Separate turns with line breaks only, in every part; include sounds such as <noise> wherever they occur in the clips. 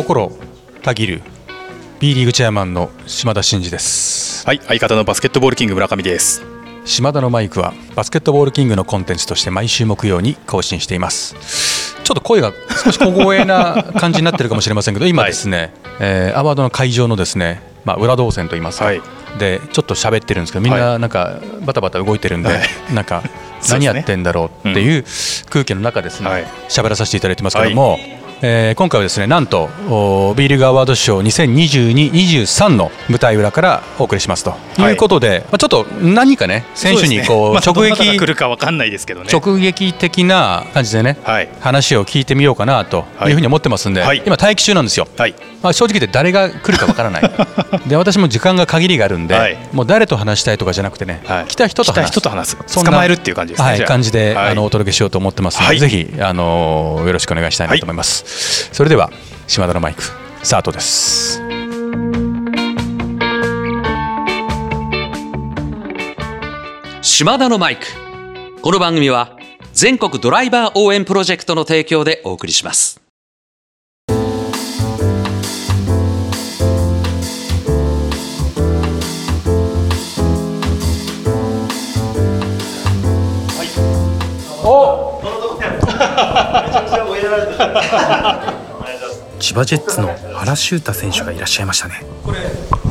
心たぎる B リーグチェアマンの島田真二です。
はい相方のバスケットボールキング村上です。
島田のマイクはバスケットボールキングのコンテンツとして毎週木曜に更新しています。ちょっと声が少し小声な感じになってるかもしれませんけど <laughs> 今ですね、はい、えー、アワードの会場のですねまあ、裏動線といいますか、はい、でちょっと喋ってるんですけどみんななんかバタバタ動いてるんで、はい、なんか何やってんだろうっていう空気の中ですね喋らさせていただいてますけども、えー、今回はですねなんと B リーグアワード賞2022-23の舞台裏からお送りしますと。い。うことで、はい、まあ、ちょっと何かね選手にこう <laughs> 直撃
来るか分かんないですけどね。
直撃的な感じでね、はい、話を聞いてみようかなとい。うふうに思ってますんで、はい、今待機中なんですよ、まあ、正直言って誰が来るか分からない。<laughs> で私も時間が限りがあるんで、もう誰と話したいとかじゃなくてね、来た人と話す。
と話す。捕まえるっていう感じですね、
はい、感じで、あのお届けしようと思ってますので、ぜひあのよろしくお願いしたいなと思います。それでは島田のマイクスタートです。
島田のマイク。この番組は全国ドライバー応援プロジェクトの提供でお送りします。
千葉ジェッツの原修太選手がいらっしゃいましたね。
これ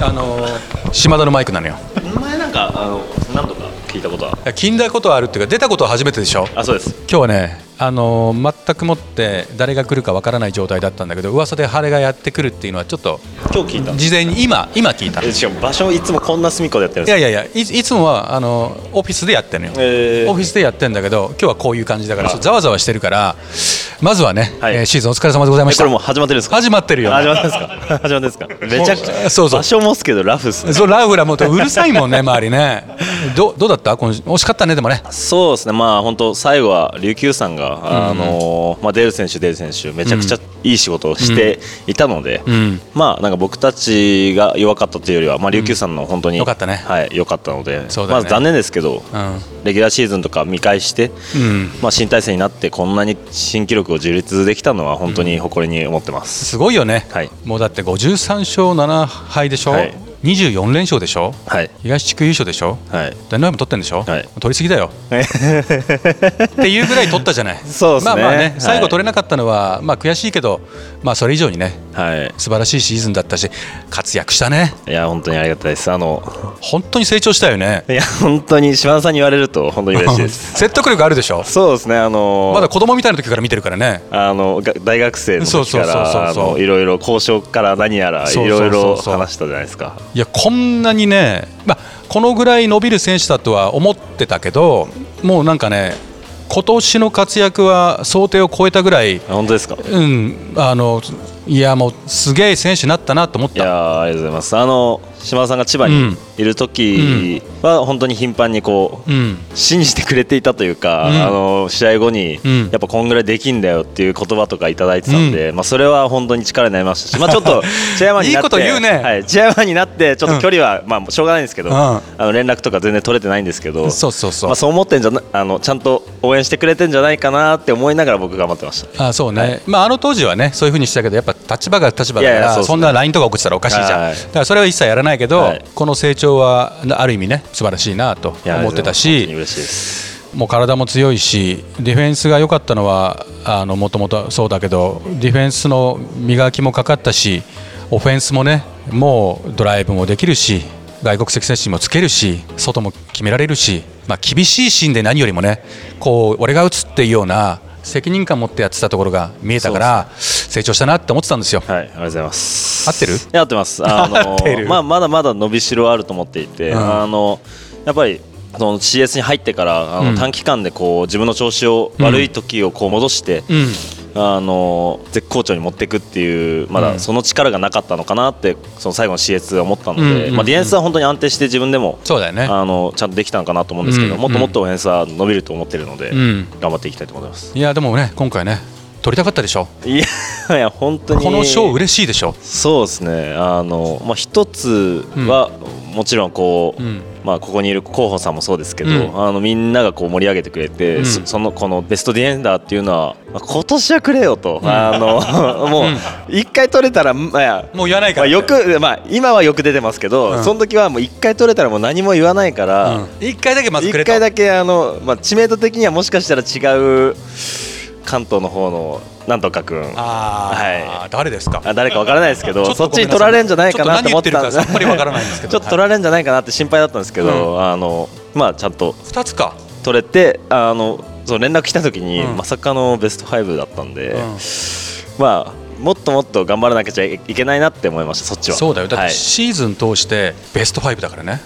あの島田のマイクなのよ。
前なんかあの何度か聞いたことは？
聞いたことはあるっていうか出たことは初めてでしょ？
あそうです。
今日はねあの全くもって誰が来るかわからない状態だったんだけど噂で晴れがやってくるっていうのはちょっと
今日聞いた
事前に今今聞いた
しかも場所いつもこんな隅っこでやってるんです
いやいやいやいいつもはあのオフィスでやってるのよ、えー、オフィスでやってるんだけど今日はこういう感じだからざわざわしてるからまずはね、はい、えー、シーズンお疲れ様でございました。
これもう始まってるんですか？
始まってるよ、
始まってるんですか？<laughs> 始まってるんですか？めちゃくちゃそうそう。場所もすけどラフっす、
ね、そうラフラもううるさいもんね周りね。どどうだった？惜しかったねでもね。
そうですね。まあ本当最後は琉球さんがあのーまあ、デール選手、デール選手めちゃくちゃいい仕事をしていたので、うん、まあ、なんか僕たちが弱かったというよりは、まあ、琉球さんの本当に良、
かったね。
はい、良かったので、ね、まあ、残念ですけど、レギュラーシーズンとか見返して、まあ、新体制になってこんなに新記録を樹立できたのは本当に誇りに思ってます、
すごいよね、はい、もうだって53勝7敗でしょ？はい24連勝でしょ、はい、東地区優勝でしょ、はい、ダイ取ってんでしょ、はい、取りすぎだよ。っていうぐらい取ったじゃない。<laughs>
そうね,、まあまあね
最後取れなかったのは、まあ、悔しいけど、まあ、それ以上にね、はい、素晴らしいシーズンだったし活躍したね。
いや本当にありがたいです。あの
本当に成長したよね。
いや本当に島田さんに言われると本当に嬉しいです。<laughs>
説得力あるでしょ。
そうですねあの
まだ子供みたいな時から見てるからね。
あの大学生の時からいろいろ交渉から何やらいろいろ話したじゃないですか。
いやこんななにね、まあ、このぐらい伸びる選手だとは思ってたけどもうなんかね今年の活躍は想定を超えたぐらい
本当ですか、
うん、あのいやもうすげえ選手になったなと思った。い
やありがとうございます。あの島田さんが千葉にいる時は本当に頻繁にこう、うん、信じてくれていたというか、うん、あの試合後に、やっぱこんぐらいできんだよっていう言葉とか頂いてたんで、まあ、それは本当に力になりましたし、まあ、<laughs> ちょっとチェアマンになってね、はい、チェアマンになってちょっと距離は、まあ、しょうがないんですけど、あの連絡とか全然取れてないんですけど
そうそうそう、
まあ、そう思ってんじゃなあのちゃんと応援してくれてんじゃないかなって思いながら僕頑張ってました。
あそうね、はい、まあ、あの当時はねそういうふうにしたけどやっぱ立場が立場だからそんな LINE とか送ってたらおかしいじゃん、だからそれは一切やらないけど、このの成長はある意味ね素晴らしいなと思ってたしもう体も強いしディフェンスが良かったのはもともとそうだけどディフェンスの磨きもかかったしオフェンスもねもうドライブもできるし外国籍選手にもつけるし外も決められるし、まあ、厳しいシーンで何よりもねこう俺が打つっていうような責任感を持ってやってたところが見えたから成長したなって思ってたんですよ。
はい、ありがとうございます。
合ってる？
合ってます。<laughs> あのまあまだまだ伸びしろあると思っていて、うん、あのやっぱりその CS に入ってからあの短期間でこう自分の調子を悪い時をこう戻して、うん、あの絶好調に持っていくっていうまだその力がなかったのかなってその最後の CS は思ったので、まあ、ディフェンスは本当に安定して自分でも
そうだよ、ね、
あのちゃんとできたのかなと思うんですけど、もっともっとオフェンスは伸びると思ってるので、頑張っていきたいと思います。
いやでもね今回ね取りたかったでしょ？
いやいや本当に。
この賞嬉しいでしょ？
そうですね。あの、まあ、一つは、もちろんこう、うん、まあ、ここにいる候補さんもそうですけど、うん、あのみんながこう盛り上げてくれて、うん、そのこのベストディエンダーっていうのは、まあ、今年はくれよと、あの <laughs> もう1回取れたら、まあ、
もう言わないから、
まあ、よく、まあ、今はよく出てますけど、その時はもう1回取れたらもう何も言わないから、うん、
1回だけまずくれ
と。1回だけあの、まあ、知名度的にはもしかしたら違う関東の方のなんとかくん
はい、誰ですか？
あ誰かわからないですけどそっちに取られるんじゃないかなと思ったんで。す
ちょっと
取られるんじゃないかなって心配だったんですけど、うん、あのまあちゃんと
2つか。
取れてあのそう連絡来た時に、うん、まさかのベスト5だったんで、うん、まあもっともっと頑張らなきゃいけないなって思いましたそっちは。
そうだよ。だってシーズン通してベスト5だからね、はい、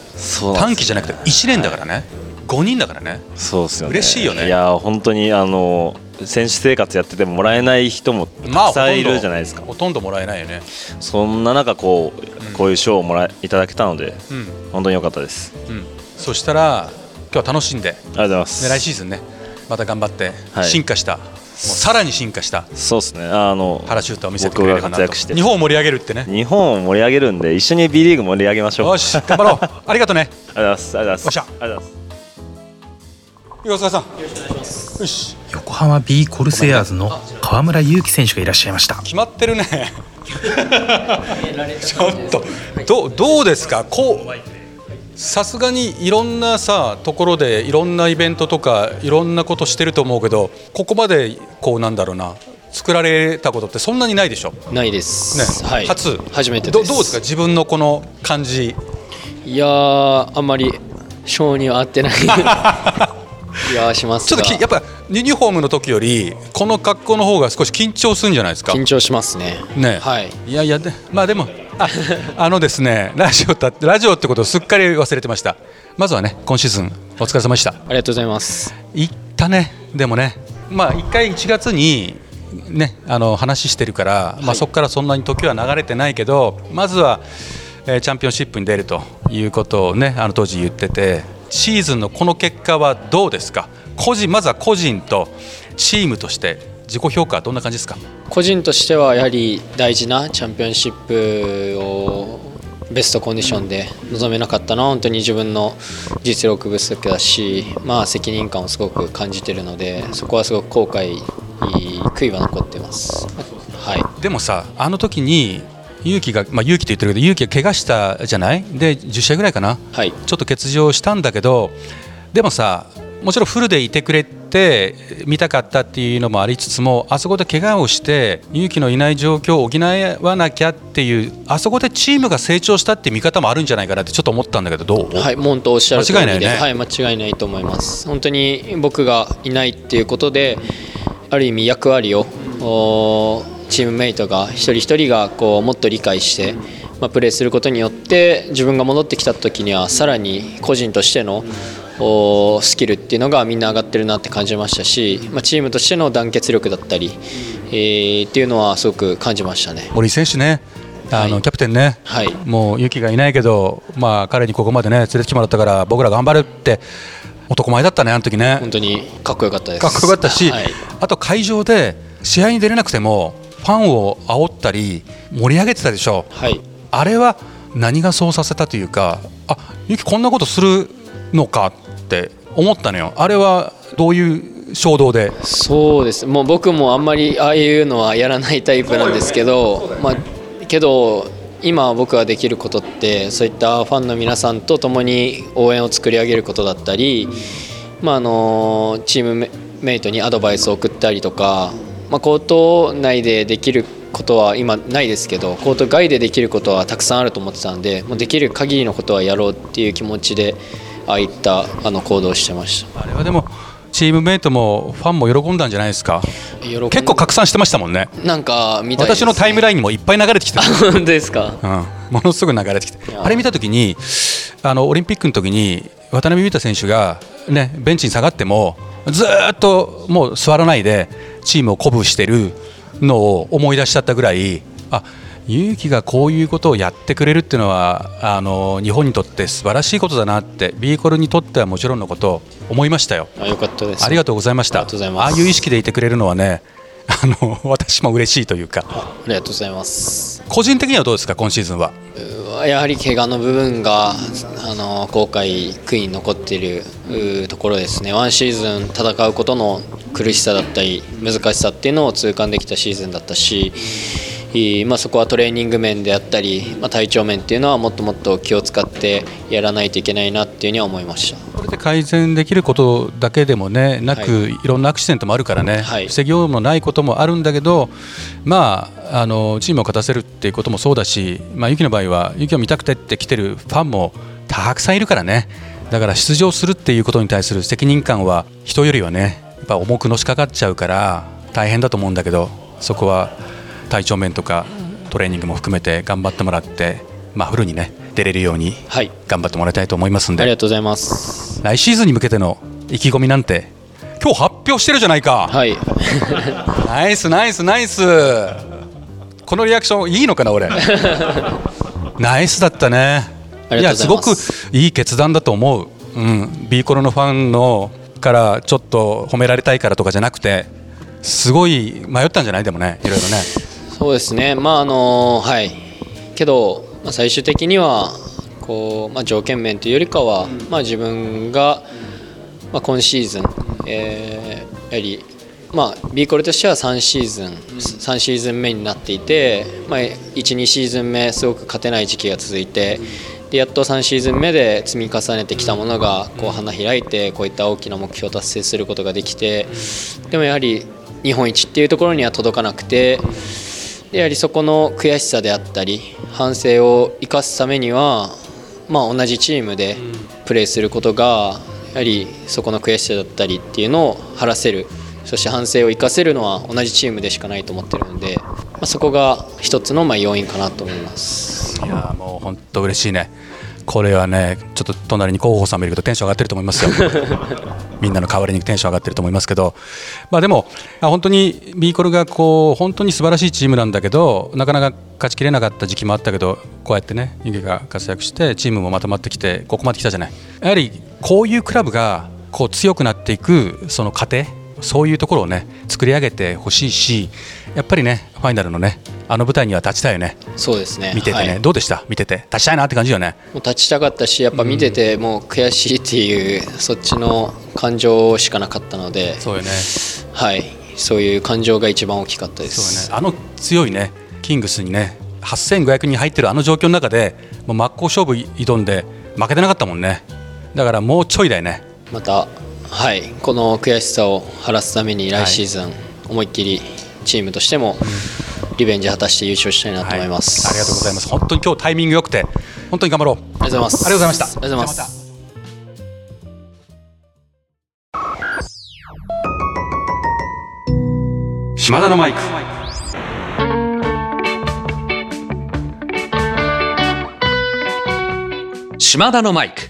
短期じゃなくて1年だからね、はい、5人だからね。
そうですよね。
嬉しいよね。
いや本当にあの選手生活やっててももらえない人もたくさんいるじゃないですか、
まあ、ほとんどもらえないよね。
そんな中こうこういう賞をもらいただけたので、うん、本当に良かったです、
うん、そしたら今日は楽しんであり
がとうございます、
来シーズンねまた頑張って進化した、はい、もうさらに進化した。
そうですね。あの
原シュートを見せてくれるかなと。日本を盛り上げるってね。
日本を盛り上げるんで一緒に B リーグ盛り上げましょう。
よし頑張ろう。<laughs> ありがとうね。
ありがとうございます。ありがとうございます
よろしくお願いします。よし。
横浜 B コルセアーズの河村勇輝選手がいらっしゃいました。
決まってるね。<laughs> ちょっとどどうですか？こうさすがにいろんなさところでいろんなイベントとかいろんなことしてると思うけどここまでこうなんだろうな作られたことってそんなにないでしょ？
ないです、
ね。はい、初？
初めて
どどうですか？自分のこの感じ。
いやあんまり性には合ってない <laughs> いやします
ちょっとやっぱユニフォームの時よりこの格好の方が少し緊張するんじゃないですか？
緊張しますね。
ね。
はい。
いやいやでまあでもああのですねラジオたラジオってことをすっかり忘れてました。まずはね今シーズンお疲れ様でした。あ
りがとうございます。
行ったね。でもねまあ1回1月にねあの話してるから、はい、まあそこからそんなに時は流れてないけどまずはえチャンピオンシップに出るということをねあの当時言っててシーズンのこの結果はどうですか？個人まずは個人とチームとして自己評価はどんな感じですか？
個人としてはやはり大事なチャンピオンシップをベストコンディションで臨めなかったのは本当に自分の実力不足だし、まあ、責任感をすごく感じているのでそこはすごく後悔悔いは残ってます、はい、
でもさあの時に勇気が、まあ、勇気と言ってるけど勇気が怪我したじゃない？で10試合ぐらいかな、
はい、
ちょっと欠場したんだけどでもさもちろんフルでいてくれて見たかったっていうのもありつつもあそこで怪我をして勇気のいない状況を補わなきゃっていうあそこでチームが成長したって見方もあるんじゃないかなってちょっと思ったんだけどどう？
はい本当おっしゃる通りで
間違いない、ね、
はい間違いないと思います。本当に僕がいないっていうことである意味役割をチームメイトが一人一人がこうもっと理解して、まあ、プレーすることによって自分が戻ってきた時にはさらに個人としてのスキルっていうのがみんな上がってるなって感じましたし、まあ、チームとしての団結力だったり、えー、っていうのはすごく感じましたね。
森選手ねあの、はい、キャプテンね、
はい、
もう勇気がいないけど、まあ、彼にここまでね連れてきてもらったから僕ら頑張るって男前だったね、あの時ね。
本当にかっこよかったです。
かっこよかったし、はい、あと会場で試合に出れなくてもファンを煽ったり盛り上げてたでしょ、
はい、
あれは何がそうさせたというかあゆきこんなことするのかって思ったのよ。あれはどういう衝動で？
そうです。もう僕もあんまりああいうのはやらないタイプなんですけど、まあ、けど今僕ができることってそういったファンの皆さんと共に応援を作り上げることだったり、まあ、あのチームメイトにアドバイスを送ったりとかまあ、コート内でできることは今ないですけどコート外でできることはたくさんあると思ってたんでもうできる限りのことはやろうっていう気持ちでああいったあの行動をしてました。
あれはでもチームメイトもファンも喜んだんじゃないですか？結構拡散してましたもんね。
なんか見た
い、ね、私のタイムラインにもいっぱい流れてきて
本当ですか、
うん、ものすごく流れてきて。あれ見た時にあのオリンピックの時に渡辺裕太選手が、ね、ベンチに下がってもずっともう座らないでチームを鼓舞してるのを思い出しちゃったぐらいあ勇気がこういうことをやってくれるっていうのはあの日本にとって素晴らしいことだなってビーコルにとってはもちろんのこと思いましたよ。
あよかったです。
ありがとうございました。ああいう意識でいてくれるのはねあの <laughs> 私も嬉しいというか。
ありがとうございます。
個人的にはどうですか今シーズンは？
やはり怪我の部分があの後悔悔いに残っているところですね。ワンシーズン戦うことの苦しさだったり難しさっていうのを痛感できたシーズンだったしまあ、そこはトレーニング面であったり、まあ、体調面っていうのはもっともっと気を使ってやらないといけないなっていうには思いました。
で改善できることだけでもねなく、はい、いろんなアクシデントもあるからね、はい、防ぎようもないこともあるんだけど、まあ、あのチームを勝たせるっていうこともそうだし、まあ、ユキの場合はユキを見たくてって来てるファンもたくさんいるからね。だから出場するっていうことに対する責任感は人よりはねやっぱ重くのしかかっちゃうから大変だと思うんだけどそこは体調面とかトレーニングも含めて頑張ってもらって、まあ、フルにね出れるように頑張ってもらいたいと思いますんで、
はい、ありがとうございます。
来シーズンに向けての意気込みなんて今日発表してるじゃないか。
はい。
ナイスナイスナイス。このリアクションいいのかな俺。<laughs> ナイスだったね。いやすごくいい決断だと思う、うん、ビーコロのファンのからちょっと褒められたいからとかじゃなくてすごい迷ったんじゃない？でもねいろいろね。
そうですね、まああのはい。けど、まあ、最終的にはこう、まあ、条件面というよりかは、まあ、自分が、まあ、今シーズン、えー、やはり、まあ、ビーコルとしては3シーズン3シーズン目になっていて、まあ、12シーズン目すごく勝てない時期が続いて。でやっと3シーズン目で積み重ねてきたものがこう花開いてこういった大きな目標を達成することができてでもやはり日本一っていうところには届かなくてやはりそこの悔しさであったり反省を生かすためには、まあ、同じチームでプレーすることがやはりそこの悔しさだったりっていうのを晴らせる。そして反省を生かせるのは同じチームでしかないと思ってるので、まあ、そこが一つのまあ要因かなと思います。
いやもう本当嬉しいねこれはねちょっと隣に広報さんもいるけどテンション上がってると思いますよ。<laughs> みんなの代わりにテンション上がってると思いますけど、まあ、でも本当にビーコルがこう本当に素晴らしいチームなんだけどなかなか勝ちきれなかった時期もあったけどこうやってね湯気が活躍してチームもまとまってきてここまで来たじゃない。やはりこういうクラブがこう強くなっていくその過程そういうところをね作り上げてほしいしやっぱりねファイナルのねあの舞台には立ちたいよね。
そうですね。
見ててね、はい、どうでした？見てて。立ちたいなって感じよね。
もう立ちたかったしやっぱ見ててもう悔しいっていう、うん、そっちの感情しかなかったので。
そうよね。
はい。そういう感情が一番大きかったです。
そうね。あの強いねキングスにね8500人入ってるあの状況の中でもう真っ向勝負挑んで負けてなかったもんね。だからもうちょいだよね。
またはい。この悔しさを晴らすために来シーズン思いっきりチームとしてもリベンジ果たして優勝したいなと思います、
はい、ありがとうございます。本当に今日タイミング良くて本当に頑張ろう。あり
がとうございます。
ありがとうございました。あ
りがとうございます。
島田のマイク。
島田のマイク。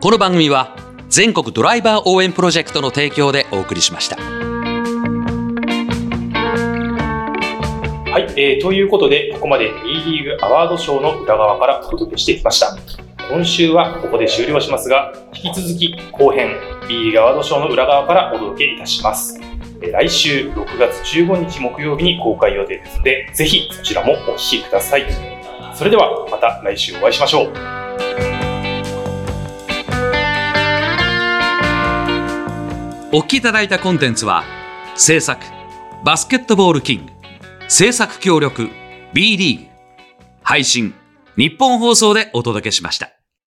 この番組は全国ドライバー応援プロジェクトの提供でお送りしました。
はい、えー、ということで、ここまで B リーグアワードショーの裏側からお届けしてきました。今週はここで終了しますが、引き続き後編 B リーグアワードショーの裏側からお届けいたします。来週6月15日木曜日に公開予定ですので、ぜひそちらもお聴きください。それではまた来週お会いしましょう。
お聞きいただいたコンテンツは制作バスケットボールキング制作協力 B リーグ配信日本放送でお届けしました。